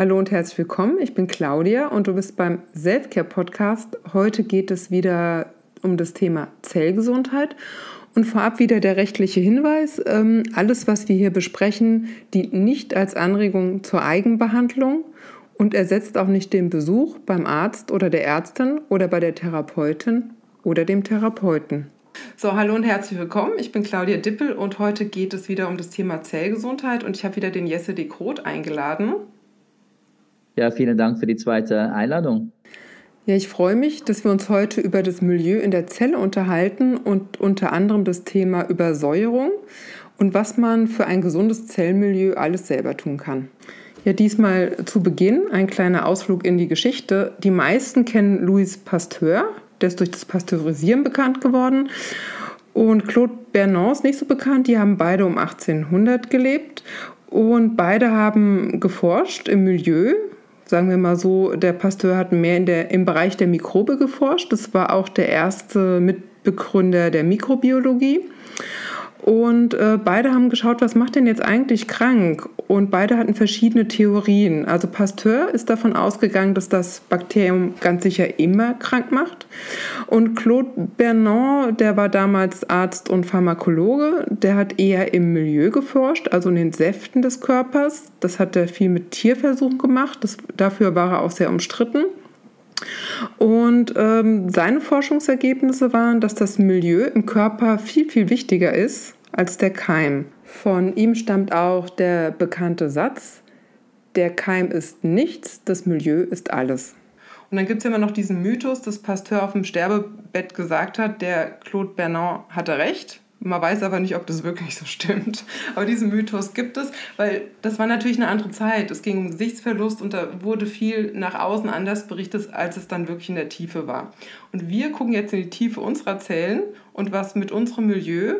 Hallo und herzlich willkommen. Ich bin Claudia und du bist beim Selfcare Podcast. Heute geht es wieder um das Thema Zellgesundheit. Und vorab wieder der rechtliche Hinweis. Ähm, alles, was wir hier besprechen, dient nicht als Anregung zur Eigenbehandlung und ersetzt auch nicht den Besuch beim Arzt oder der Ärztin oder bei der Therapeutin oder dem Therapeuten. So, hallo und herzlich willkommen. Ich bin Claudia Dippel und heute geht es wieder um das Thema Zellgesundheit und ich habe wieder den Jesse de Kroth eingeladen. Ja, vielen Dank für die zweite Einladung. Ja, ich freue mich, dass wir uns heute über das Milieu in der Zelle unterhalten und unter anderem das Thema Übersäuerung und was man für ein gesundes Zellmilieu alles selber tun kann. Ja, diesmal zu Beginn ein kleiner Ausflug in die Geschichte. Die meisten kennen Louis Pasteur, der ist durch das Pasteurisieren bekannt geworden. Und Claude Bernon ist nicht so bekannt. Die haben beide um 1800 gelebt und beide haben geforscht im Milieu. Sagen wir mal so, der Pasteur hat mehr in der, im Bereich der Mikrobe geforscht. Das war auch der erste Mitbegründer der Mikrobiologie. Und äh, beide haben geschaut, was macht denn jetzt eigentlich krank? Und beide hatten verschiedene Theorien. Also Pasteur ist davon ausgegangen, dass das Bakterium ganz sicher immer krank macht. Und Claude Bernon, der war damals Arzt und Pharmakologe, der hat eher im Milieu geforscht, also in den Säften des Körpers. Das hat er viel mit Tierversuchen gemacht. Das, dafür war er auch sehr umstritten. Und ähm, seine Forschungsergebnisse waren, dass das Milieu im Körper viel, viel wichtiger ist als der Keim. Von ihm stammt auch der bekannte Satz, der Keim ist nichts, das Milieu ist alles. Und dann gibt es immer noch diesen Mythos, dass Pasteur auf dem Sterbebett gesagt hat, der Claude Bernard hatte recht. Man weiß aber nicht, ob das wirklich so stimmt. Aber diesen Mythos gibt es, weil das war natürlich eine andere Zeit. Es ging um Gesichtsverlust und da wurde viel nach außen anders berichtet, als es dann wirklich in der Tiefe war. Und wir gucken jetzt in die Tiefe unserer Zellen und was mit unserem Milieu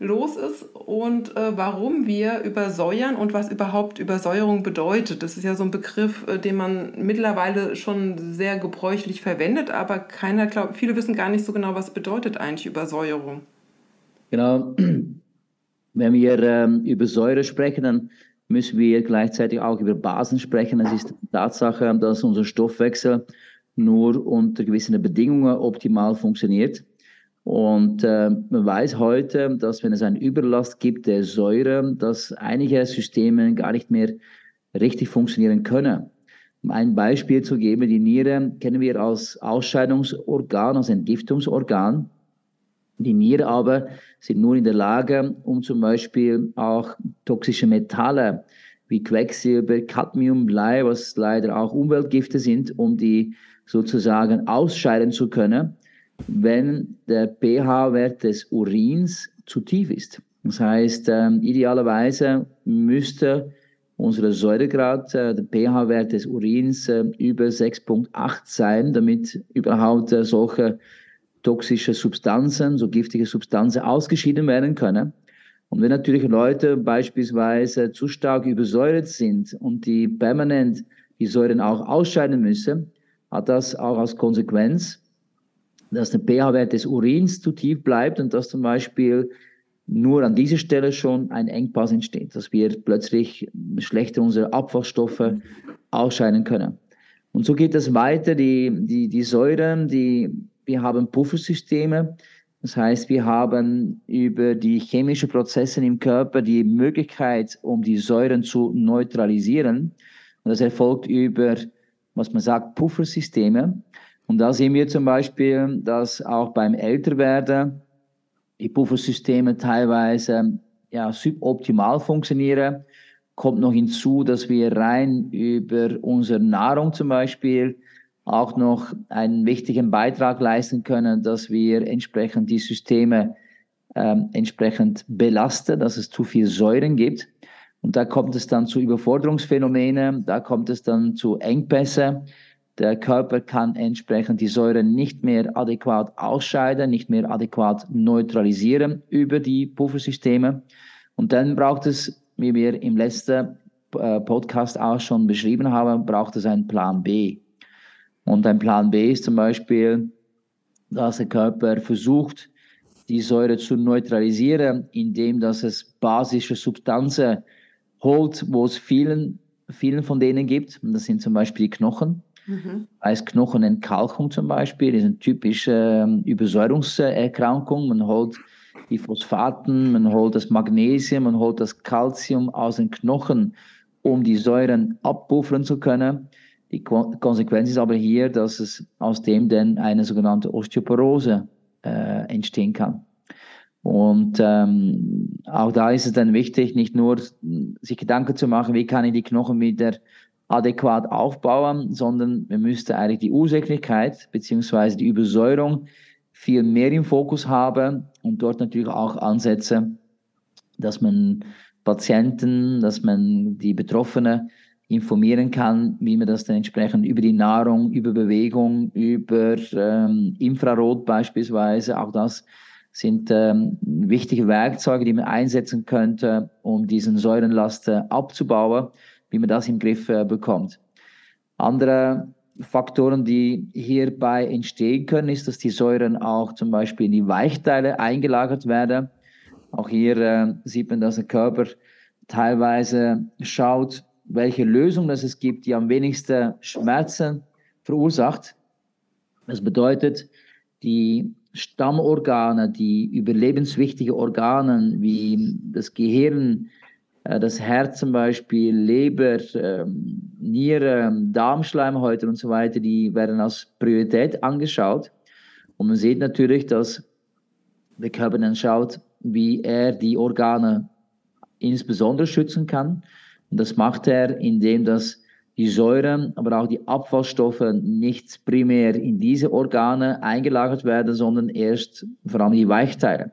los ist und äh, warum wir übersäuern und was überhaupt Übersäuerung bedeutet. Das ist ja so ein Begriff, äh, den man mittlerweile schon sehr gebräuchlich verwendet, aber keiner glaubt, viele wissen gar nicht so genau, was bedeutet eigentlich Übersäuerung. Genau. Wenn wir ähm, über Säure sprechen, dann müssen wir gleichzeitig auch über Basen sprechen. Es ist die Tatsache, dass unser Stoffwechsel nur unter gewissen Bedingungen optimal funktioniert. Und äh, man weiß heute, dass wenn es einen Überlast gibt der Säure, dass einige Systeme gar nicht mehr richtig funktionieren können. Um ein Beispiel zu geben, die Niere kennen wir als Ausscheidungsorgan, als Entgiftungsorgan. Die Niere aber sind nur in der Lage, um zum Beispiel auch toxische Metalle wie Quecksilber, Cadmium, Blei, was leider auch Umweltgifte sind, um die sozusagen ausscheiden zu können, wenn der pH-Wert des Urins zu tief ist. Das heißt, äh, idealerweise müsste unser Säuregrad, äh, der pH-Wert des Urins äh, über 6,8 sein, damit überhaupt äh, solche toxische Substanzen, so giftige Substanzen ausgeschieden werden können. Und wenn natürlich Leute beispielsweise zu stark übersäuert sind und die permanent die Säuren auch ausscheiden müssen, hat das auch als Konsequenz, dass der pH-Wert des Urins zu tief bleibt und dass zum Beispiel nur an dieser Stelle schon ein Engpass entsteht, dass wir plötzlich schlechter unsere Abfallstoffe ausscheiden können. Und so geht es weiter. Die, die, die Säuren, die wir haben Puffersysteme. Das heißt, wir haben über die chemischen Prozesse im Körper die Möglichkeit, um die Säuren zu neutralisieren. Und das erfolgt über, was man sagt, Puffersysteme. Und da sehen wir zum Beispiel, dass auch beim Älterwerden die Puffersysteme teilweise ja, suboptimal funktionieren. Kommt noch hinzu, dass wir rein über unsere Nahrung zum Beispiel auch noch einen wichtigen Beitrag leisten können, dass wir entsprechend die Systeme ähm, entsprechend belasten, dass es zu viel Säuren gibt. Und da kommt es dann zu Überforderungsphänomenen, da kommt es dann zu Engpässe. Der Körper kann entsprechend die Säuren nicht mehr adäquat ausscheiden, nicht mehr adäquat neutralisieren über die Puffersysteme. Und dann braucht es, wie wir im letzten äh, Podcast auch schon beschrieben haben, braucht es einen Plan B. Und ein Plan B ist zum Beispiel, dass der Körper versucht, die Säure zu neutralisieren, indem dass es basische Substanzen holt, wo es vielen vielen von denen gibt. Und das sind zum Beispiel die Knochen. Mhm. Als Knochenentkalkung zum Beispiel ist eine typische äh, Übersäuerungserkrankung. Man holt die Phosphaten, man holt das Magnesium, man holt das Calcium aus den Knochen, um die Säuren abpuffern zu können. Die Konsequenz ist aber hier, dass es aus dem dann eine sogenannte Osteoporose äh, entstehen kann. Und ähm, auch da ist es dann wichtig, nicht nur sich Gedanken zu machen, wie kann ich die Knochen wieder adäquat aufbauen, sondern wir müssten eigentlich die Ursächlichkeit beziehungsweise die Übersäuerung viel mehr im Fokus haben und dort natürlich auch ansetzen, dass man Patienten, dass man die Betroffenen informieren kann, wie man das dann entsprechend über die Nahrung, über Bewegung, über ähm, Infrarot beispielsweise, auch das sind ähm, wichtige Werkzeuge, die man einsetzen könnte, um diesen Säurenlast abzubauen, wie man das im Griff äh, bekommt. Andere Faktoren, die hierbei entstehen können, ist, dass die Säuren auch zum Beispiel in die Weichteile eingelagert werden. Auch hier äh, sieht man, dass der Körper teilweise schaut, welche Lösung das es gibt, die am wenigsten Schmerzen verursacht. Das bedeutet, die Stammorgane, die überlebenswichtige Organe wie das Gehirn, äh, das Herz zum Beispiel, Leber, ähm, Niere, Darmschleimhäute und so weiter, die werden als Priorität angeschaut. Und man sieht natürlich, dass der Körper dann schaut, wie er die Organe insbesondere schützen kann. Und das macht er, indem das die Säuren, aber auch die Abfallstoffe nicht primär in diese Organe eingelagert werden, sondern erst vor allem die Weichteile.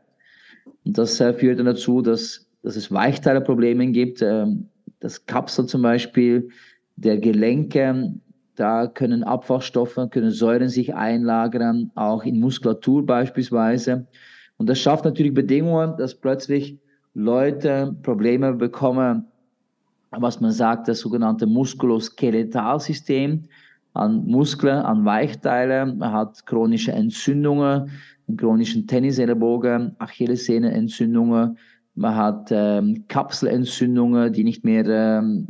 Und das äh, führt dann dazu, dass, dass es Weichteileprobleme gibt. Ähm, das Kapsel zum Beispiel der Gelenke, da können Abfallstoffe, können Säuren sich einlagern, auch in Muskulatur beispielsweise. Und das schafft natürlich Bedingungen, dass plötzlich Leute Probleme bekommen was man sagt, das sogenannte Muskuloskeletalsystem an Muskeln, an Weichteile. Man hat chronische Entzündungen, chronischen Tennisellbogen, Achillessehnenentzündungen. Man hat ähm, Kapselentzündungen, die nicht mehr ähm,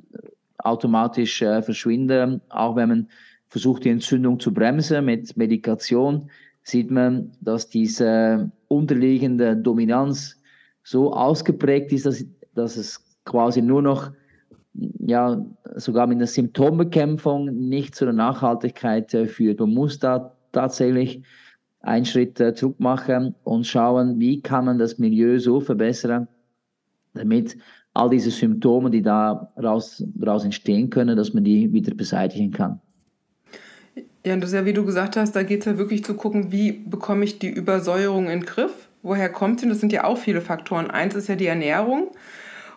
automatisch äh, verschwinden. Auch wenn man versucht, die Entzündung zu bremsen mit Medikation, sieht man, dass diese unterliegende Dominanz so ausgeprägt ist, dass, dass es quasi nur noch ja, sogar mit einer Symptombekämpfung nicht zu einer Nachhaltigkeit äh, führt. Man muss da tatsächlich einen Schritt äh, zurück machen und schauen, wie kann man das Milieu so verbessern, damit all diese Symptome, die daraus, daraus entstehen können, dass man die wieder beseitigen kann. Ja, und das ist ja, wie du gesagt hast, da geht es ja wirklich zu gucken, wie bekomme ich die Übersäuerung in den Griff? Woher kommt sie? Das sind ja auch viele Faktoren. Eins ist ja die Ernährung.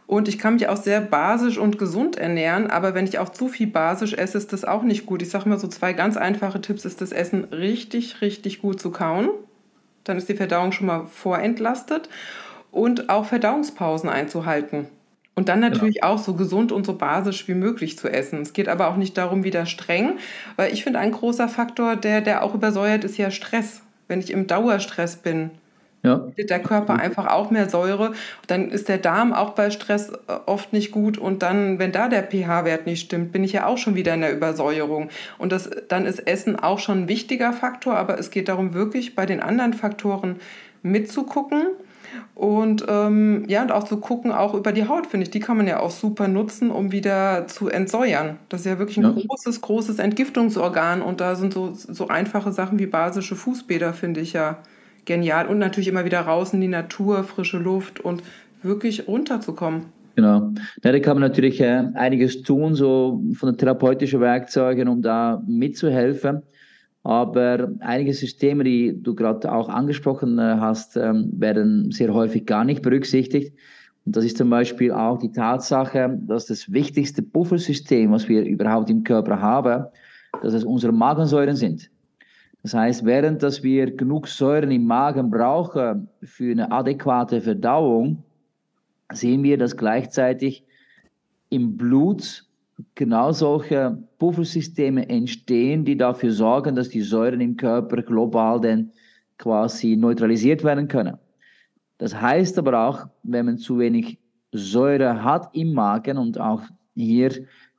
Und ich kann mich auch sehr basisch und gesund ernähren, aber wenn ich auch zu viel basisch esse, ist das auch nicht gut. Ich sage mal so zwei ganz einfache Tipps ist das Essen richtig, richtig gut zu kauen. Dann ist die Verdauung schon mal vorentlastet und auch Verdauungspausen einzuhalten. Und dann natürlich genau. auch so gesund und so basisch wie möglich zu essen. Es geht aber auch nicht darum, wieder streng, weil ich finde, ein großer Faktor, der, der auch übersäuert, ist ja Stress. Wenn ich im Dauerstress bin, ja. der Körper einfach auch mehr Säure. Dann ist der Darm auch bei Stress äh, oft nicht gut und dann, wenn da der pH-Wert nicht stimmt, bin ich ja auch schon wieder in der Übersäuerung. Und das, dann ist Essen auch schon ein wichtiger Faktor, aber es geht darum, wirklich bei den anderen Faktoren mitzugucken. Und ähm, ja, und auch zu gucken, auch über die Haut, finde ich, die kann man ja auch super nutzen, um wieder zu entsäuern. Das ist ja wirklich ein ja. großes, großes Entgiftungsorgan und da sind so, so einfache Sachen wie basische Fußbäder, finde ich ja genial. Und natürlich immer wieder raus in die Natur, frische Luft und wirklich runterzukommen. Genau. Ja, da kann man natürlich äh, einiges tun, so von den therapeutischen Werkzeugen, um da mitzuhelfen. Aber einige Systeme, die du gerade auch angesprochen äh, hast, ähm, werden sehr häufig gar nicht berücksichtigt. Und das ist zum Beispiel auch die Tatsache, dass das wichtigste Puffersystem, was wir überhaupt im Körper haben, dass es unsere Magensäuren sind. Das heißt, während dass wir genug Säuren im Magen brauchen für eine adäquate Verdauung, sehen wir, dass gleichzeitig im Blut genau solche Puffersysteme entstehen, die dafür sorgen, dass die Säuren im Körper global dann quasi neutralisiert werden können. Das heißt aber auch, wenn man zu wenig Säure hat im Magen und auch hier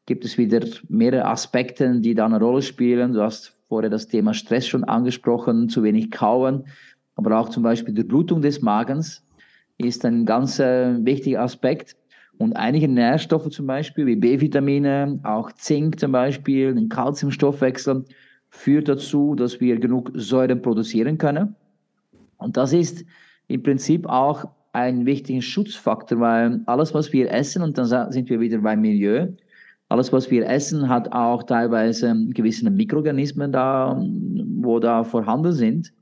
gibt es wieder mehrere Aspekte, die da eine Rolle spielen. Du hast vorher das Thema Stress schon angesprochen, zu wenig kauen, aber auch zum Beispiel die Blutung des Magens ist ein ganz äh, wichtiger Aspekt. Und einige Nährstoffe zum Beispiel, wie B-Vitamine, auch Zink zum Beispiel, den Kalziumstoffwechsel, führt dazu, dass wir genug Säure produzieren können. Und das ist im Prinzip auch ein wichtiger Schutzfaktor, weil alles, was wir essen, und dann sind wir wieder beim Milieu, alles, was wir essen, hat auch teilweise gewisse Mikroorganismen da, wo da vorhanden sind.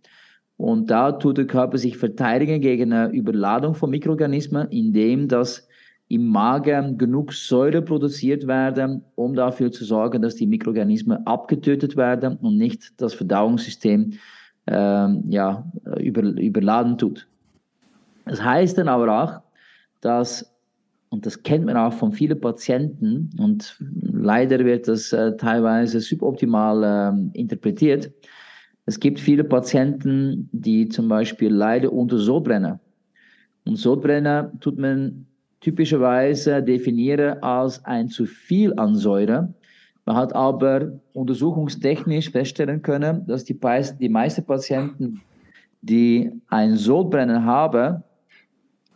Und da tut der Körper sich verteidigen gegen eine Überladung von Mikroorganismen, indem das im Magen genug Säure produziert werden, um dafür zu sorgen, dass die Mikroorganismen abgetötet werden und nicht das Verdauungssystem äh, ja, über, überladen tut. Das heißt dann aber auch, dass, und das kennt man auch von vielen Patienten, und leider wird das äh, teilweise suboptimal äh, interpretiert, es gibt viele Patienten, die zum Beispiel leiden unter Sodbrenner. Und Sodbrenner tut man typischerweise definieren als ein zu viel an Säure. Man hat aber untersuchungstechnisch feststellen können, dass die, die meisten Patienten, die ein Sodbrennen haben,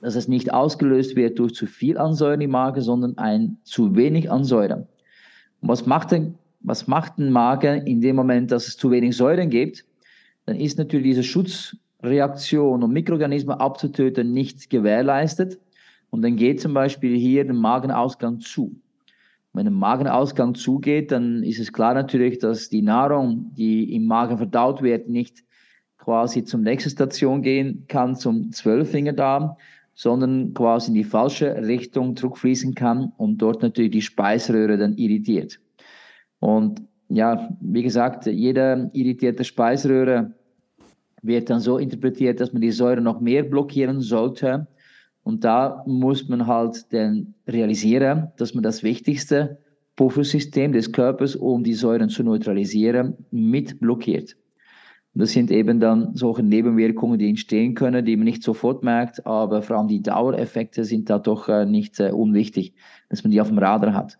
dass es nicht ausgelöst wird durch zu viel an Säure im Magen, sondern ein zu wenig an Säure. Und was macht denn, was macht ein Magen in dem Moment, dass es zu wenig Säuren gibt? Dann ist natürlich diese Schutzreaktion, um Mikroorganismen abzutöten, nicht gewährleistet. Und dann geht zum Beispiel hier der Magenausgang zu. Wenn ein Magenausgang zugeht, dann ist es klar natürlich, dass die Nahrung, die im Magen verdaut wird, nicht quasi zum nächsten Station gehen kann, zum Zwölffingerdarm, sondern quasi in die falsche Richtung zurückfließen kann und dort natürlich die Speiseröhre dann irritiert. Und ja, wie gesagt, jede irritierte Speiseröhre wird dann so interpretiert, dass man die Säure noch mehr blockieren sollte. Und da muss man halt dann realisieren, dass man das wichtigste Puffersystem des Körpers, um die Säuren zu neutralisieren, mit blockiert. Und das sind eben dann solche Nebenwirkungen, die entstehen können, die man nicht sofort merkt, aber vor allem die Dauereffekte sind da doch äh, nicht äh, unwichtig, dass man die auf dem Radar hat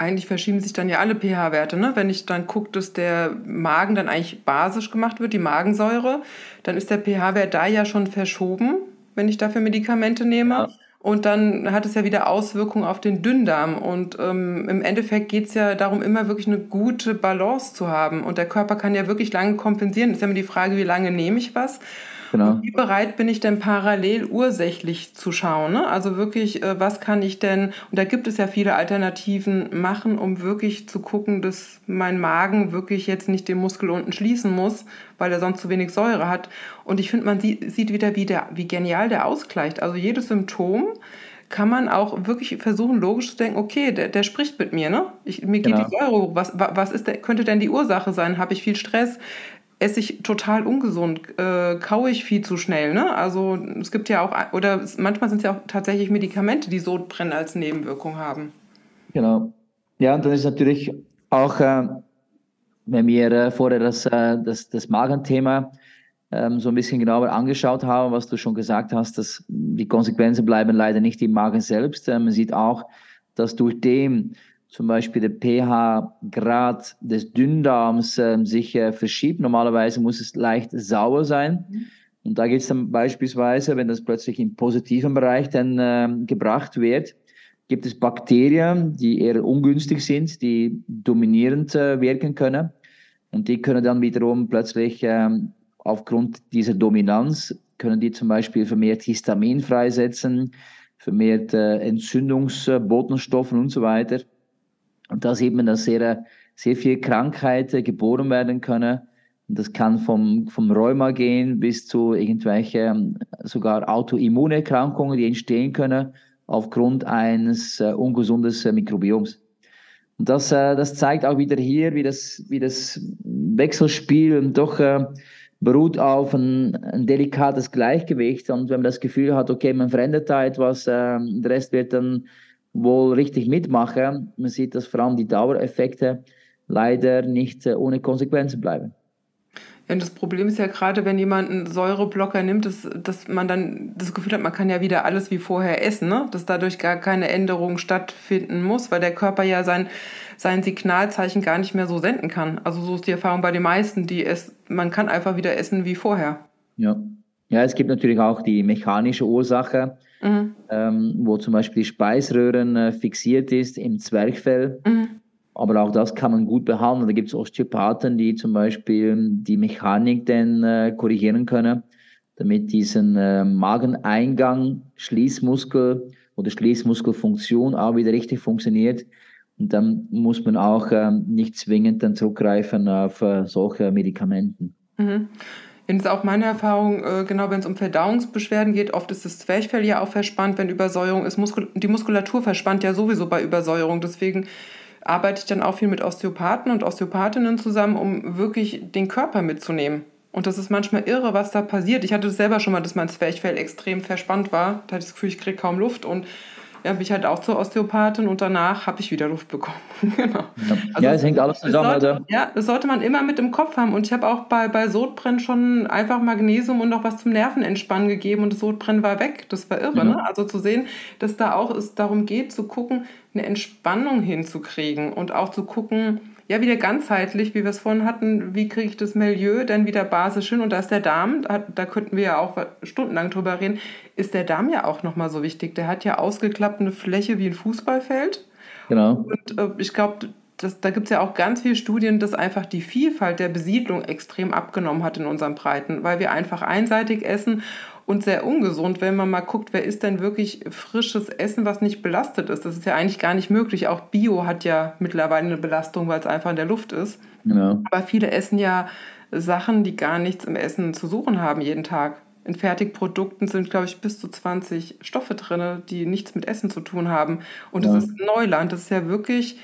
eigentlich verschieben sich dann ja alle pH-Werte. Ne? Wenn ich dann gucke, dass der Magen dann eigentlich basisch gemacht wird, die Magensäure, dann ist der pH-Wert da ja schon verschoben wenn ich dafür Medikamente nehme. Ja. Und dann hat es ja wieder Auswirkungen auf den Dünndarm. Und ähm, im Endeffekt geht es ja darum, immer wirklich eine gute Balance zu haben. Und der Körper kann ja wirklich lange kompensieren. Ist ja immer die Frage, wie lange nehme ich was? Genau. wie bereit bin ich denn parallel ursächlich zu schauen? Ne? Also wirklich, äh, was kann ich denn, und da gibt es ja viele Alternativen, machen, um wirklich zu gucken, dass mein Magen wirklich jetzt nicht den Muskel unten schließen muss, weil er sonst zu wenig Säure hat. Und ich finde, man sieht, sieht wieder, wie, der, wie genial der ausgleicht. Also jedes Symptom kann man auch wirklich versuchen, logisch zu denken, okay, der, der spricht mit mir, ne? Ich, mir geht genau. die Säure hoch. Was, was ist der, könnte denn die Ursache sein? Habe ich viel Stress? Esse ich total ungesund, äh, kaue ich viel zu schnell. Ne? Also es gibt ja auch, oder manchmal sind es ja auch tatsächlich Medikamente, die Sodbrennen als Nebenwirkung haben. Genau. Ja, und dann ist natürlich auch, äh, wenn wir äh, vorher das, äh, das, das Magenthema ähm, so ein bisschen genauer angeschaut haben, was du schon gesagt hast, dass die Konsequenzen bleiben leider nicht im Magen selbst. Äh, man sieht auch, dass durch dem, zum Beispiel der pH-Grad des Dünndarms äh, sich äh, verschiebt. Normalerweise muss es leicht sauer sein. Mhm. Und da geht es dann beispielsweise, wenn das plötzlich im positiven Bereich dann äh, gebracht wird, gibt es Bakterien, die eher ungünstig sind, die dominierend äh, wirken können. Und die können dann wiederum plötzlich ähm, aufgrund dieser Dominanz, können die zum Beispiel vermehrt Histamin freisetzen, vermehrt äh, Entzündungsbotenstoffen und so weiter. Und da sieht man, dass sehr, sehr viele Krankheiten geboren werden können. Und das kann vom, vom Rheuma gehen bis zu irgendwelchen sogar Autoimmunerkrankungen, die entstehen können aufgrund eines äh, ungesundes äh, Mikrobioms. Und das, äh, das zeigt auch wieder hier, wie das, wie das Wechselspiel doch äh, beruht auf ein, ein delikates Gleichgewicht. Und wenn man das Gefühl hat, okay, man verändert da etwas, äh, der Rest wird dann wohl richtig mitmachen. Man sieht, dass vor allem die Dauereffekte leider nicht äh, ohne Konsequenzen bleiben. Ja, das Problem ist ja gerade, wenn jemand einen Säureblocker nimmt, dass, dass man dann das Gefühl hat, man kann ja wieder alles wie vorher essen, ne? dass dadurch gar keine Änderung stattfinden muss, weil der Körper ja sein, sein Signalzeichen gar nicht mehr so senden kann. Also so ist die Erfahrung bei den meisten, die es, man kann einfach wieder essen wie vorher. Ja. Ja, es gibt natürlich auch die mechanische Ursache, mhm. ähm, wo zum Beispiel die Speiseröhren äh, fixiert ist im Zwerchfell. Mhm. Aber auch das kann man gut behandeln. Da gibt es Osteopathen, die zum Beispiel die Mechanik dann äh, korrigieren können, damit diesen äh, Mageneingang, Schließmuskel oder Schließmuskelfunktion auch wieder richtig funktioniert. Und dann muss man auch äh, nicht zwingend dann zurückgreifen auf äh, solche Medikamenten. Mhm. Ist auch meine Erfahrung, äh, genau wenn es um Verdauungsbeschwerden geht, oft ist das Zwerchfell ja auch verspannt, wenn Übersäuerung ist. Muskul die Muskulatur verspannt ja sowieso bei Übersäuerung. Deswegen arbeite ich dann auch viel mit Osteopathen und Osteopathinnen zusammen, um wirklich den Körper mitzunehmen. Und das ist manchmal irre, was da passiert. Ich hatte das selber schon mal, dass mein Zwerchfell extrem verspannt war. Da hatte ich das Gefühl, ich kriege kaum Luft und ja, bin ich halt auch zur Osteopathin und danach habe ich wieder Luft bekommen. genau. Ja, also ja es hängt alles zusammen. Sollte, ja, das sollte man immer mit im Kopf haben. Und ich habe auch bei, bei Sodbrennen schon einfach Magnesium und noch was zum Nervenentspannen gegeben und das Sodbrennen war weg. Das war irre. Mhm. Ne? Also zu sehen, dass da auch es darum geht, zu gucken, eine Entspannung hinzukriegen und auch zu gucken, ja, wieder ganzheitlich, wie wir es vorhin hatten, wie kriege ich das Milieu denn wieder basisch hin? Und da ist der Darm, da, da könnten wir ja auch stundenlang drüber reden, ist der Darm ja auch nochmal so wichtig. Der hat ja ausgeklappt eine Fläche wie ein Fußballfeld. Genau. Und äh, ich glaube, da gibt es ja auch ganz viele Studien, dass einfach die Vielfalt der Besiedlung extrem abgenommen hat in unseren Breiten, weil wir einfach einseitig essen und sehr ungesund, wenn man mal guckt, wer isst denn wirklich frisches Essen, was nicht belastet ist. Das ist ja eigentlich gar nicht möglich. Auch Bio hat ja mittlerweile eine Belastung, weil es einfach in der Luft ist. Genau. Aber viele essen ja Sachen, die gar nichts im Essen zu suchen haben jeden Tag. In Fertigprodukten sind, glaube ich, bis zu 20 Stoffe drin, die nichts mit Essen zu tun haben. Und das ja. ist Neuland. Das ist ja wirklich,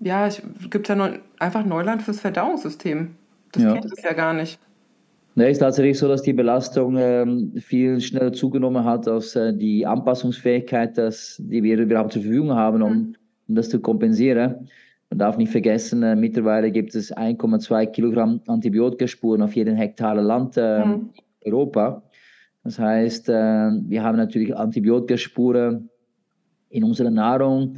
ja, es gibt ja neu, einfach Neuland fürs Verdauungssystem. Das ja. kennt es ja gar nicht. Ne, ist tatsächlich so, dass die Belastung ähm, viel schneller zugenommen hat als äh, die Anpassungsfähigkeit, dass, die wir überhaupt zur Verfügung haben, um, mhm. um das zu kompensieren. Man darf nicht vergessen, äh, mittlerweile gibt es 1,2 Kilogramm Antibiotikaspuren auf jeden Hektar Land äh, mhm. in Europa. Das heißt, äh, wir haben natürlich Antibiotikaspuren in unserer Nahrung,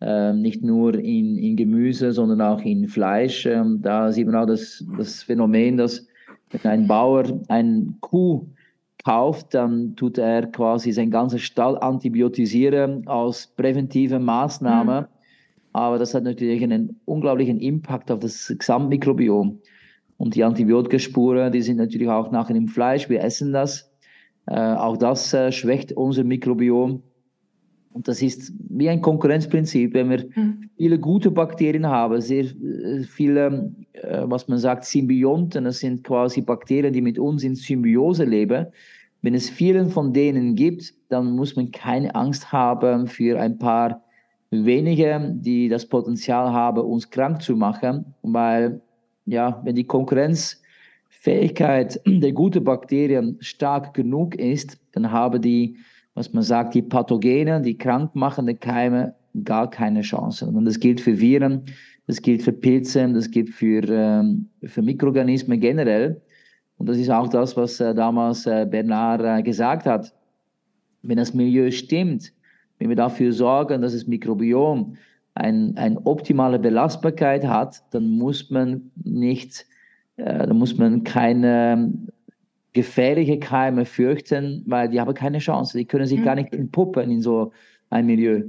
äh, nicht nur in, in Gemüse, sondern auch in Fleisch. Ähm, da sieht man auch das, das Phänomen, dass wenn ein Bauer eine Kuh kauft, dann tut er quasi sein ganzes Stall antibiotisieren als präventive Maßnahme. Mhm. Aber das hat natürlich einen unglaublichen Impact auf das Gesamtmikrobiom. Und die Antibiotikaspuren, die sind natürlich auch nachher im Fleisch. Wir essen das. Äh, auch das äh, schwächt unser Mikrobiom. Und das ist wie ein Konkurrenzprinzip. Wenn wir mhm. viele gute Bakterien haben, sehr äh, viele, äh, was man sagt, Symbionten, das sind quasi Bakterien, die mit uns in Symbiose leben. Wenn es vielen von denen gibt, dann muss man keine Angst haben für ein paar wenige, die das Potenzial haben, uns krank zu machen, weil ja, wenn die Konkurrenzfähigkeit der guten Bakterien stark genug ist, dann haben die was man sagt, die Pathogene, die krankmachenden Keime, gar keine Chance. Und das gilt für Viren, das gilt für Pilze, das gilt für, ähm, für Mikroorganismen generell. Und das ist auch das, was äh, damals äh, Bernard äh, gesagt hat. Wenn das Milieu stimmt, wenn wir dafür sorgen, dass das Mikrobiom eine ein optimale Belastbarkeit hat, dann muss man nicht, äh, dann muss man keine gefährliche Keime fürchten, weil die haben keine Chance. Die können sich mhm. gar nicht entpuppen in so ein Milieu.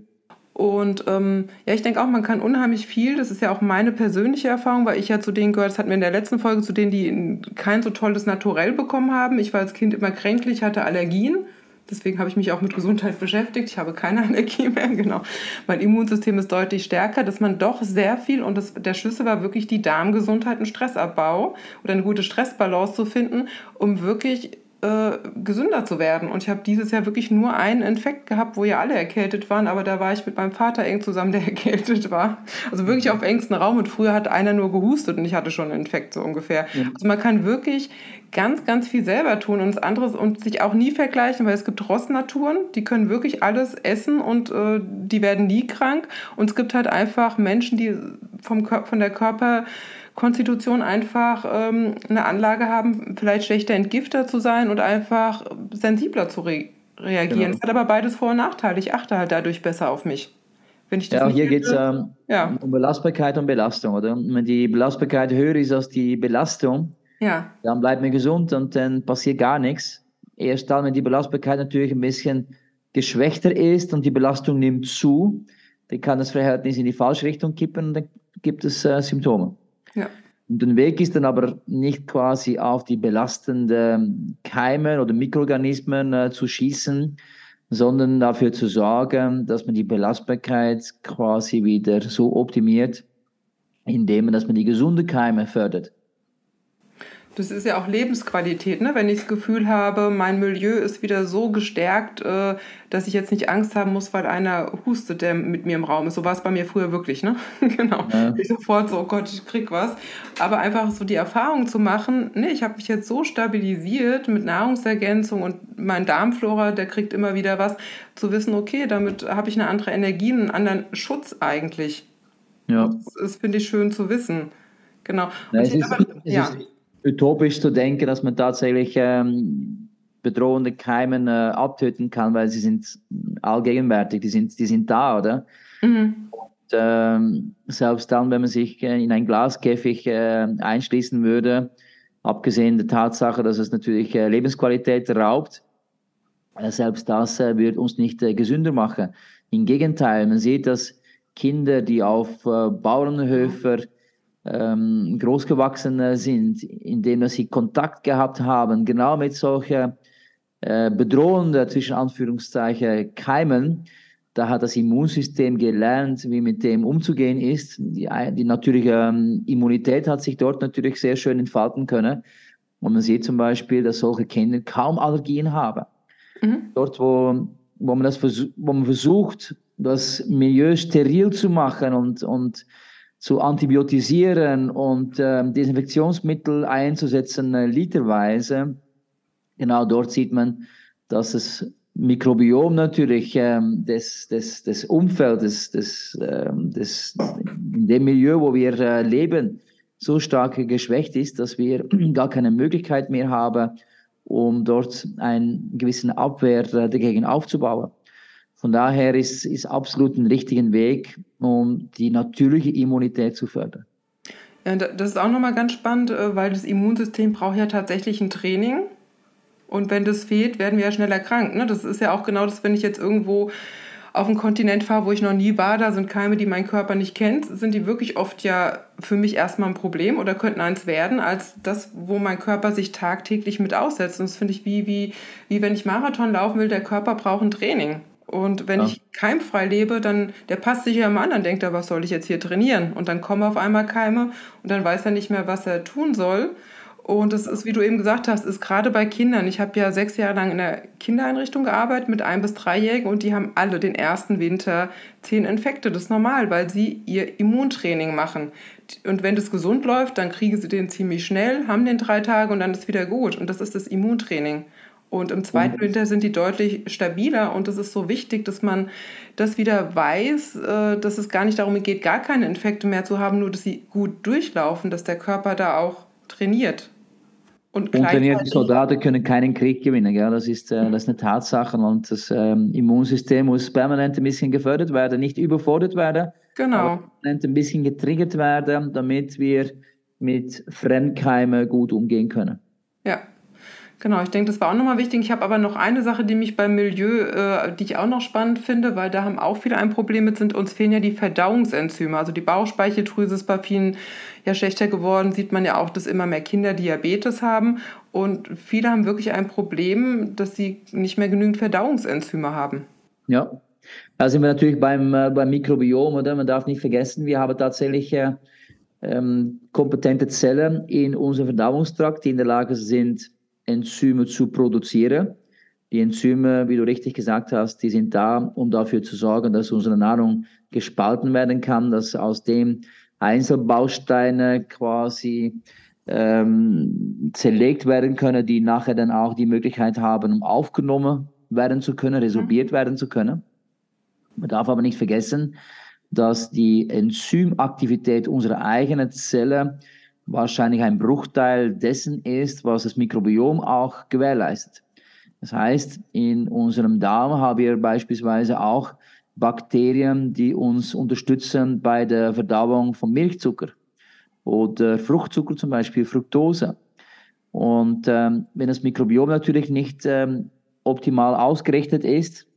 Und ähm, ja, ich denke auch, man kann unheimlich viel. Das ist ja auch meine persönliche Erfahrung, weil ich ja zu denen gehört, das hatten wir in der letzten Folge, zu denen, die kein so tolles Naturell bekommen haben. Ich war als Kind immer kränklich, hatte Allergien. Deswegen habe ich mich auch mit Gesundheit beschäftigt. Ich habe keine Allergie mehr, genau. Mein Immunsystem ist deutlich stärker, dass man doch sehr viel, und das, der Schlüssel war wirklich die Darmgesundheit und Stressabbau oder eine gute Stressbalance zu finden, um wirklich äh, gesünder zu werden. Und ich habe dieses Jahr wirklich nur einen Infekt gehabt, wo ja alle erkältet waren, aber da war ich mit meinem Vater eng zusammen, der erkältet war. Also wirklich auf engstem Raum und früher hat einer nur gehustet und ich hatte schon einen Infekt so ungefähr. Ja. Also man kann wirklich ganz, ganz viel selber tun und das andere und sich auch nie vergleichen, weil es gibt Rossnaturen, die können wirklich alles essen und äh, die werden nie krank. Und es gibt halt einfach Menschen, die vom, von der Körperkonstitution einfach ähm, eine Anlage haben, vielleicht schlechter Entgifter zu sein und einfach sensibler zu re reagieren. Genau. Es hat aber beides Vor- und Nachteile. Ich achte halt dadurch besser auf mich. Wenn ich das ja, hier geht es ähm, ja. um Belastbarkeit und Belastung, oder? Wenn die Belastbarkeit höher ist als die Belastung, ja. dann bleibt man gesund und dann passiert gar nichts. Erst dann, wenn die Belastbarkeit natürlich ein bisschen geschwächter ist und die Belastung nimmt zu, dann kann das Verhältnis in die falsche Richtung kippen und dann gibt es äh, Symptome. Ja. Und der Weg ist dann aber nicht quasi auf die belastenden Keime oder Mikroorganismen äh, zu schießen, sondern dafür zu sorgen, dass man die Belastbarkeit quasi wieder so optimiert, indem man, dass man die gesunde Keime fördert. Das ist ja auch Lebensqualität, ne? wenn ich das Gefühl habe, mein Milieu ist wieder so gestärkt, äh, dass ich jetzt nicht Angst haben muss, weil einer hustet, der mit mir im Raum ist. So war es bei mir früher wirklich. Ne? genau. Ja. Ich sofort so, oh Gott, ich krieg was. Aber einfach so die Erfahrung zu machen, nee, ich habe mich jetzt so stabilisiert mit Nahrungsergänzung und mein Darmflora, der kriegt immer wieder was, zu wissen, okay, damit habe ich eine andere Energie, einen anderen Schutz eigentlich. Ja. Das, das finde ich schön zu wissen. Genau. Ja, es ist, aber, ja. ist utopisch zu denken, dass man tatsächlich ähm, bedrohende Keimen äh, abtöten kann, weil sie sind allgegenwärtig, die sind, die sind da, oder? Mhm. Und, ähm, selbst dann, wenn man sich äh, in ein Glaskäfig äh, einschließen würde, abgesehen der Tatsache, dass es natürlich äh, Lebensqualität raubt, äh, selbst das äh, wird uns nicht gesünder machen. Im Gegenteil, man sieht, dass Kinder, die auf Bauernhöfen ähm, großgewachsen sind, indem sie Kontakt gehabt haben, genau mit solchen äh, bedrohenden, zwischen Anführungszeichen, Keimen, da hat das Immunsystem gelernt, wie mit dem umzugehen ist. Die, die natürliche ähm, Immunität hat sich dort natürlich sehr schön entfalten können. Und man sieht zum Beispiel, dass solche Kinder kaum Allergien haben. Mhm. Dort, wo, wo, man das wo man versucht, das Milieu steril zu machen und, und zu antibiotisieren und äh, Desinfektionsmittel einzusetzen, äh, literweise, genau dort sieht man, dass das Mikrobiom natürlich ähm, des, des, des Umfeldes, des, ähm, des, in dem Milieu, wo wir äh, leben, so stark geschwächt ist, dass wir gar keine Möglichkeit mehr haben, um dort einen gewissen Abwehr äh, dagegen aufzubauen. Von daher ist es absolut ein richtiger Weg, um die natürliche Immunität zu fördern. Ja, das ist auch nochmal ganz spannend, äh, weil das Immunsystem braucht ja tatsächlich ein Training. Und wenn das fehlt, werden wir ja schneller krank. Ne? Das ist ja auch genau das, wenn ich jetzt irgendwo auf einen Kontinent fahre, wo ich noch nie war, da sind Keime, die mein Körper nicht kennt, sind die wirklich oft ja für mich erstmal ein Problem oder könnten eins werden, als das, wo mein Körper sich tagtäglich mit aussetzt. Und das finde ich wie, wie, wie wenn ich Marathon laufen will, der Körper braucht ein Training. Und wenn ja. ich keimfrei lebe, dann der passt sich ja immer an, dann denkt er, was soll ich jetzt hier trainieren? Und dann kommen auf einmal Keime und dann weiß er nicht mehr, was er tun soll. Und das ist, wie du eben gesagt hast, ist gerade bei Kindern. Ich habe ja sechs Jahre lang in der Kindereinrichtung gearbeitet mit ein- bis dreijährigen und die haben alle den ersten Winter zehn Infekte. Das ist normal, weil sie ihr Immuntraining machen. Und wenn das gesund läuft, dann kriegen sie den ziemlich schnell, haben den drei Tage und dann ist wieder gut. Und das ist das Immuntraining. Und im zweiten Winter sind die deutlich stabiler und es ist so wichtig, dass man das wieder weiß, äh, dass es gar nicht darum geht, gar keine Infekte mehr zu haben, nur dass sie gut durchlaufen, dass der Körper da auch trainiert. Und, und trainierte Soldaten können keinen Krieg gewinnen. Gell? Das, ist, äh, das ist eine Tatsache und das ähm, Immunsystem muss permanent ein bisschen gefördert werden, nicht überfordert werden, genau. permanent ein bisschen getriggert werden, damit wir mit Fremdkeimen gut umgehen können. Ja, Genau, ich denke, das war auch nochmal wichtig. Ich habe aber noch eine Sache, die mich beim Milieu, äh, die ich auch noch spannend finde, weil da haben auch viele ein Problem mit, sind uns fehlen ja die Verdauungsenzyme. Also die Bauchspeicheldrüse ist bei vielen ja schlechter geworden. Sieht man ja auch, dass immer mehr Kinder Diabetes haben. Und viele haben wirklich ein Problem, dass sie nicht mehr genügend Verdauungsenzyme haben. Ja, da sind wir natürlich beim, äh, beim Mikrobiom, oder? Man darf nicht vergessen, wir haben tatsächlich äh, ähm, kompetente Zellen in unserem Verdauungstrakt, die in der Lage sind, Enzyme zu produzieren. Die Enzyme, wie du richtig gesagt hast, die sind da, um dafür zu sorgen, dass unsere Nahrung gespalten werden kann, dass aus dem Einzelbausteine quasi ähm, zerlegt werden können, die nachher dann auch die Möglichkeit haben, um aufgenommen werden zu können, resorbiert mhm. werden zu können. Man darf aber nicht vergessen, dass die Enzymaktivität unserer eigenen Zelle wahrscheinlich ein Bruchteil dessen ist, was das Mikrobiom auch gewährleistet. Das heißt, in unserem Darm haben wir beispielsweise auch Bakterien, die uns unterstützen bei der Verdauung von Milchzucker oder Fruchtzucker, zum Beispiel Fructose. Und ähm, wenn das Mikrobiom natürlich nicht ähm, optimal ausgerichtet ist,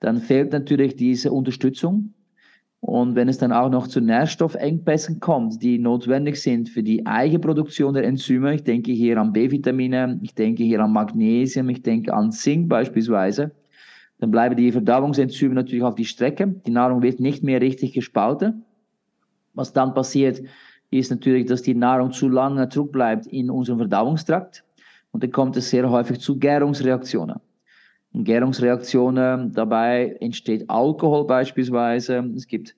dann fehlt natürlich diese Unterstützung. Und wenn es dann auch noch zu Nährstoffengpässen kommt, die notwendig sind für die Eigenproduktion der Enzyme, ich denke hier an B-Vitamine, ich denke hier an Magnesium, ich denke an Zink beispielsweise, dann bleiben die Verdauungsenzyme natürlich auf die Strecke. Die Nahrung wird nicht mehr richtig gespalten. Was dann passiert, ist natürlich, dass die Nahrung zu lange zurückbleibt in unserem Verdauungstrakt. Und dann kommt es sehr häufig zu Gärungsreaktionen. Gärungsreaktionen, dabei entsteht Alkohol beispielsweise. Es gibt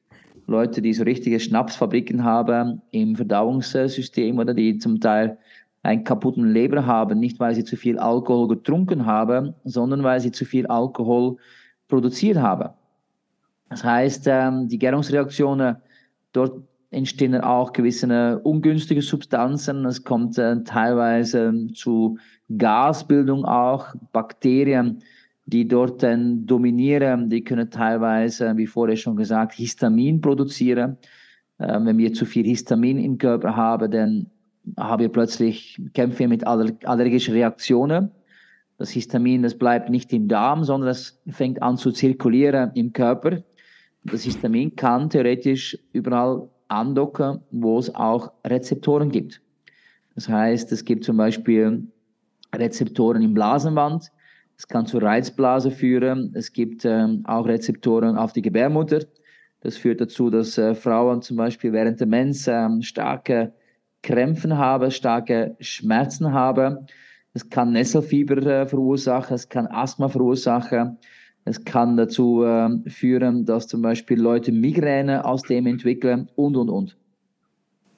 Leute, die so richtige Schnapsfabriken haben im Verdauungssystem oder die zum Teil einen kaputten Leber haben, nicht weil sie zu viel Alkohol getrunken haben, sondern weil sie zu viel Alkohol produziert haben. Das heißt, ähm, die Gärungsreaktionen, dort entstehen auch gewisse ungünstige Substanzen. Es kommt äh, teilweise zu Gasbildung auch, Bakterien die dort dann dominieren, die können teilweise, wie vorher schon gesagt, Histamin produzieren. Äh, wenn wir zu viel Histamin im Körper haben, dann haben wir plötzlich, kämpfen wir mit allergischen Reaktionen. Das Histamin, das bleibt nicht im Darm, sondern es fängt an zu zirkulieren im Körper. Das Histamin kann theoretisch überall andocken, wo es auch Rezeptoren gibt. Das heißt, es gibt zum Beispiel Rezeptoren im Blasenwand, es kann zur Reizblase führen. Es gibt ähm, auch Rezeptoren auf die Gebärmutter. Das führt dazu, dass äh, Frauen zum Beispiel während der Mens ähm, starke Krämpfen haben, starke Schmerzen haben. Es kann Nesselfieber äh, verursachen, es kann Asthma verursachen. Es kann dazu äh, führen, dass zum Beispiel Leute Migräne aus dem entwickeln und, und, und.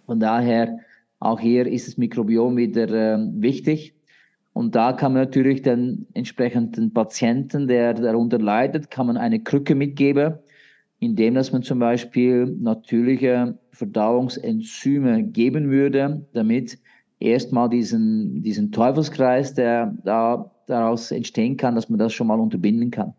Von daher, auch hier ist das Mikrobiom wieder äh, wichtig. Und da kann man natürlich den entsprechenden Patienten, der darunter leidet, kann man eine Krücke mitgeben, indem dass man zum Beispiel natürliche Verdauungsenzyme geben würde, damit erstmal diesen, diesen Teufelskreis, der da daraus entstehen kann, dass man das schon mal unterbinden kann.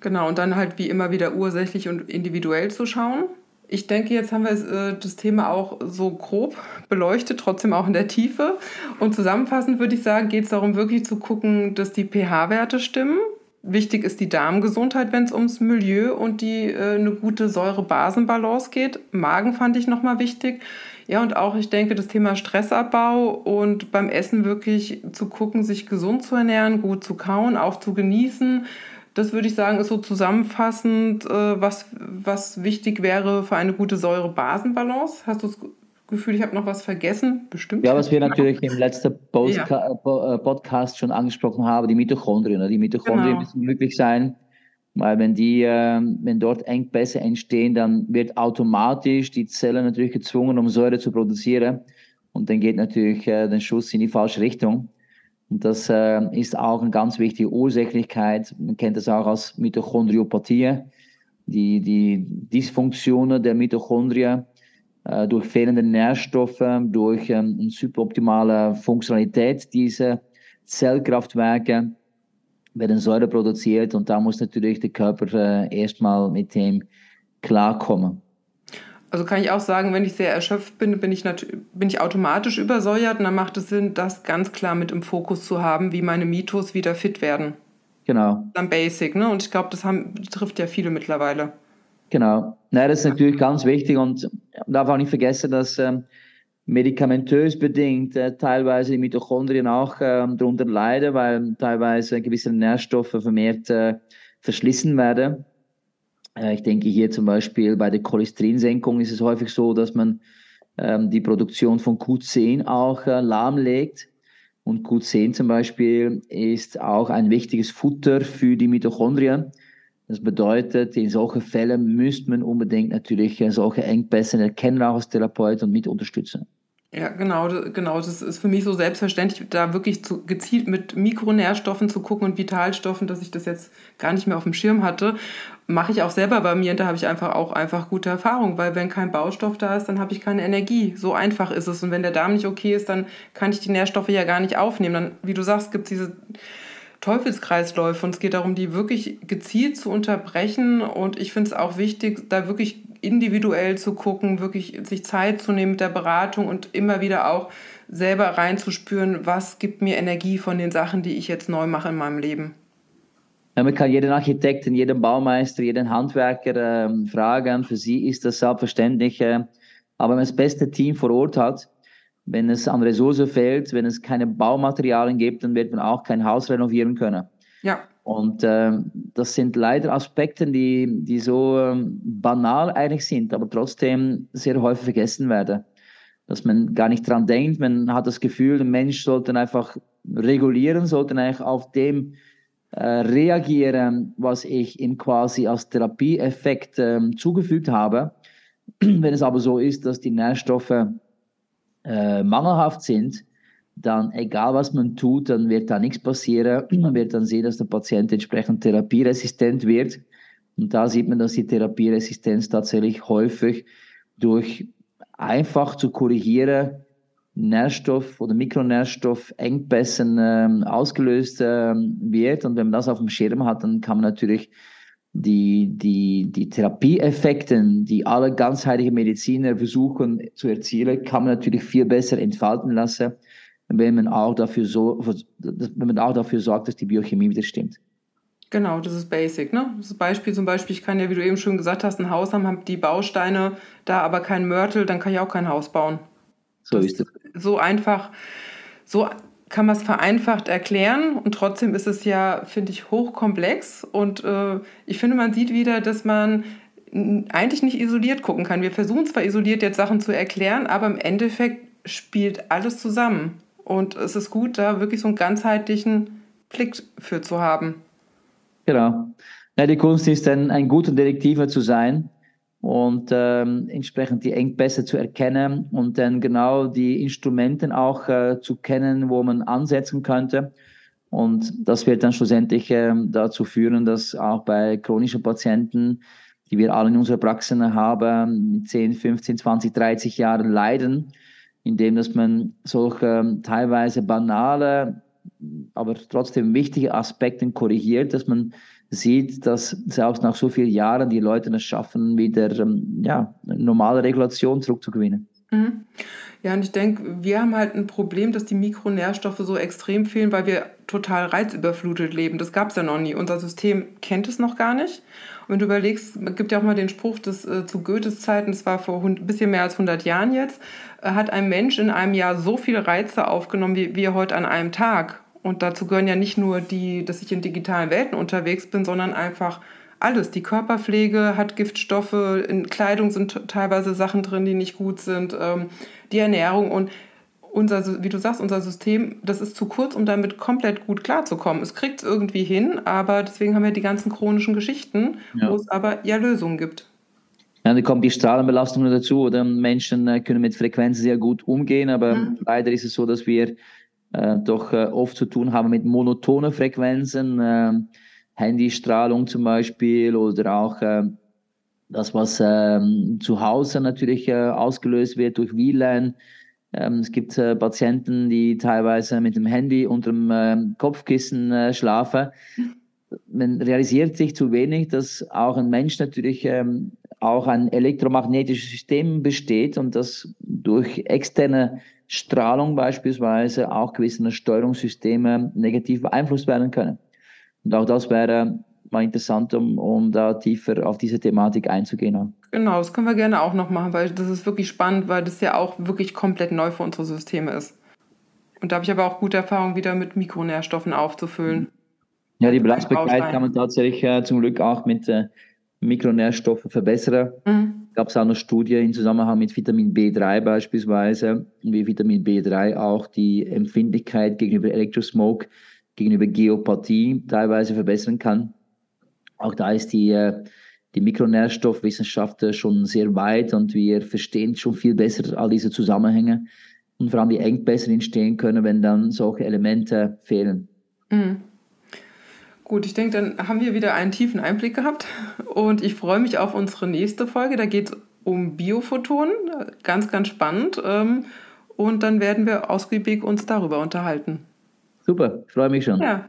Genau, und dann halt wie immer wieder ursächlich und individuell zu schauen. Ich denke, jetzt haben wir äh, das Thema auch so grob beleuchtet, trotzdem auch in der Tiefe. Und zusammenfassend würde ich sagen, geht es darum, wirklich zu gucken, dass die pH-Werte stimmen. Wichtig ist die Darmgesundheit, wenn es ums Milieu und die äh, eine gute Säure-Basen-Balance geht. Magen fand ich nochmal wichtig. Ja, und auch, ich denke, das Thema Stressabbau und beim Essen wirklich zu gucken, sich gesund zu ernähren, gut zu kauen, auch zu genießen, das würde ich sagen, ist so zusammenfassend, äh, was, was wichtig wäre für eine gute Säure-Basen-Balance. Hast du das Gefühl, ich habe noch was vergessen? Bestimmt. Ja, was wir natürlich im letzten Postka ja. Äh, Podcast schon angesprochen haben, die Mitochondrien. Die Mitochondrien genau. müssen möglich sein, weil wenn, die, ähm, wenn dort Engpässe entstehen, dann wird automatisch die Zelle natürlich gezwungen, um Säure zu produzieren. Und dann geht natürlich äh, der Schuss in die falsche Richtung. Und das äh, ist auch eine ganz wichtige Ursächlichkeit. Man kennt das auch als Mitochondriopathie. Die, die Dysfunktionen der Mitochondrien äh, durch fehlende Nährstoffe, durch ähm, eine suboptimale Funktionalität dieser Zellkraftwerke werden Säure produziert und da muss natürlich der Körper äh, erstmal mit dem klarkommen. Also kann ich auch sagen, wenn ich sehr erschöpft bin, bin ich, bin ich automatisch übersäuert und dann macht es Sinn, das ganz klar mit im Fokus zu haben, wie meine Mitos wieder fit werden. Genau. Dann Basic, ne? Und ich glaube, das haben, trifft ja viele mittlerweile. Genau. Na, das ist natürlich ganz wichtig und darf auch nicht vergessen, dass ähm, medikamentös bedingt äh, teilweise die Mitochondrien auch ähm, darunter leiden, weil teilweise gewisse Nährstoffe vermehrt äh, verschlissen werden. Äh, ich denke hier zum Beispiel bei der Cholesterinsenkung ist es häufig so, dass man ähm, die Produktion von Q10 auch äh, lahmlegt. Und Q10 zum Beispiel ist auch ein wichtiges Futter für die Mitochondrien. Das bedeutet, in solchen Fällen müsste man unbedingt natürlich äh, solche Engpässe erkennen, auch als Therapeut und mit unterstützen. Ja, genau, genau. Das ist für mich so selbstverständlich, da wirklich zu, gezielt mit Mikronährstoffen zu gucken und Vitalstoffen, dass ich das jetzt gar nicht mehr auf dem Schirm hatte. Mache ich auch selber bei mir und da habe ich einfach auch einfach gute Erfahrungen, weil wenn kein Baustoff da ist, dann habe ich keine Energie. So einfach ist es. Und wenn der Darm nicht okay ist, dann kann ich die Nährstoffe ja gar nicht aufnehmen. Dann, wie du sagst, gibt es diese Teufelskreisläufe und es geht darum, die wirklich gezielt zu unterbrechen. Und ich finde es auch wichtig, da wirklich individuell zu gucken, wirklich sich Zeit zu nehmen mit der Beratung und immer wieder auch selber reinzuspüren, was gibt mir Energie von den Sachen, die ich jetzt neu mache in meinem Leben. Ja, man kann jeden Architekten, jeden Baumeister, jeden Handwerker äh, fragen. Für sie ist das selbstverständlich. Äh, aber wenn man das beste Team vor Ort hat, wenn es an Ressourcen fehlt, wenn es keine Baumaterialien gibt, dann wird man auch kein Haus renovieren können. Ja. Und äh, das sind leider Aspekte, die, die so ähm, banal eigentlich sind, aber trotzdem sehr häufig vergessen werden. Dass man gar nicht dran denkt, man hat das Gefühl, der Mensch sollte einfach regulieren, sollte eigentlich auf dem äh, reagieren, was ich ihm quasi als Therapieeffekt äh, zugefügt habe. Wenn es aber so ist, dass die Nährstoffe äh, mangelhaft sind, dann egal was man tut, dann wird da nichts passieren. Man wird dann sehen, dass der Patient entsprechend therapieresistent wird. Und da sieht man, dass die Therapieresistenz tatsächlich häufig durch einfach zu korrigieren Nährstoff- oder Mikronährstoffengpässen ähm, ausgelöst ähm, wird. Und wenn man das auf dem Schirm hat, dann kann man natürlich die, die, die Therapieeffekte, die alle ganzheitlichen Mediziner versuchen zu erzielen, kann man natürlich viel besser entfalten lassen wenn man auch dafür, so, wenn man auch dafür sorgt, dass die Biochemie wieder stimmt. Genau, das ist basic. Ne? Das Beispiel zum Beispiel, ich kann ja, wie du eben schon gesagt hast, ein Haus haben, habe die Bausteine da, aber kein Mörtel, dann kann ich auch kein Haus bauen. So das ist es. So einfach, so kann man es vereinfacht erklären und trotzdem ist es ja, finde ich, hochkomplex und äh, ich finde, man sieht wieder, dass man eigentlich nicht isoliert gucken kann. Wir versuchen zwar isoliert jetzt Sachen zu erklären, aber im Endeffekt spielt alles zusammen. Und es ist gut, da wirklich so einen ganzheitlichen Blick für zu haben. Genau. Ja, die Kunst ist dann ein guter Detektiver zu sein und ähm, entsprechend die Engpässe zu erkennen und dann genau die Instrumente auch äh, zu kennen, wo man ansetzen könnte. Und das wird dann schlussendlich äh, dazu führen, dass auch bei chronischen Patienten, die wir alle in unserer Praxis haben, 10, 15, 20, 30 Jahren leiden, indem dass man solche ähm, teilweise banale, aber trotzdem wichtige Aspekte korrigiert, dass man sieht, dass selbst nach so vielen Jahren die Leute es schaffen, wieder ähm, ja, normale Regulation zurückzugewinnen. Mhm. Ja, und ich denke, wir haben halt ein Problem, dass die Mikronährstoffe so extrem fehlen, weil wir total reizüberflutet leben. Das gab es ja noch nie. Unser System kennt es noch gar nicht. Wenn du überlegst, es gibt ja auch mal den Spruch, dass äh, zu Goethes Zeiten, das war vor ein bisschen mehr als 100 Jahren jetzt, äh, hat ein Mensch in einem Jahr so viele Reize aufgenommen wie wir heute an einem Tag. Und dazu gehören ja nicht nur die, dass ich in digitalen Welten unterwegs bin, sondern einfach alles. Die Körperpflege hat Giftstoffe, in Kleidung sind teilweise Sachen drin, die nicht gut sind, ähm, die Ernährung und unser, wie du sagst, unser System, das ist zu kurz, um damit komplett gut klarzukommen. Es kriegt es irgendwie hin, aber deswegen haben wir die ganzen chronischen Geschichten, ja. wo es aber ja Lösungen gibt. Ja, dann kommt die Strahlenbelastung dazu. Oder? Menschen äh, können mit Frequenzen sehr gut umgehen, aber mhm. leider ist es so, dass wir äh, doch äh, oft zu tun haben mit monotonen Frequenzen, äh, Handystrahlung zum Beispiel oder auch äh, das, was ähm, zu Hause natürlich äh, ausgelöst wird durch WLAN. Ähm, es gibt Patienten, die teilweise mit dem Handy unter dem Kopfkissen schlafen. Mhm. Man realisiert sich zu wenig, dass auch ein Mensch natürlich ähm, auch ein elektromagnetisches System besteht und das durch externe Strahlung beispielsweise auch gewisse Steuerungssysteme negativ beeinflusst werden können. Und auch das wäre mal interessant, um, um da tiefer auf diese Thematik einzugehen. Genau, das können wir gerne auch noch machen, weil das ist wirklich spannend, weil das ja auch wirklich komplett neu für unsere Systeme ist. Und da habe ich aber auch gute Erfahrungen, wieder mit Mikronährstoffen aufzufüllen. Ja, die Belastbarkeit kann man tatsächlich äh, zum Glück auch mit äh, Mikronährstoffe verbessern. Mhm. Gab es auch eine Studie im Zusammenhang mit Vitamin B3 beispielsweise, wie Vitamin B3 auch die Empfindlichkeit gegenüber Elektrosmog, gegenüber Geopathie teilweise verbessern kann. Auch da ist die, äh, die Mikronährstoffwissenschaft schon sehr weit und wir verstehen schon viel besser all diese Zusammenhänge und vor allem die Engpässe entstehen können, wenn dann solche Elemente fehlen. Mhm. Gut, ich denke, dann haben wir wieder einen tiefen Einblick gehabt und ich freue mich auf unsere nächste Folge. Da geht es um Biophotonen, ganz, ganz spannend. Ähm, und dann werden wir ausgiebig uns darüber unterhalten. Super, freue mich schon. Ja,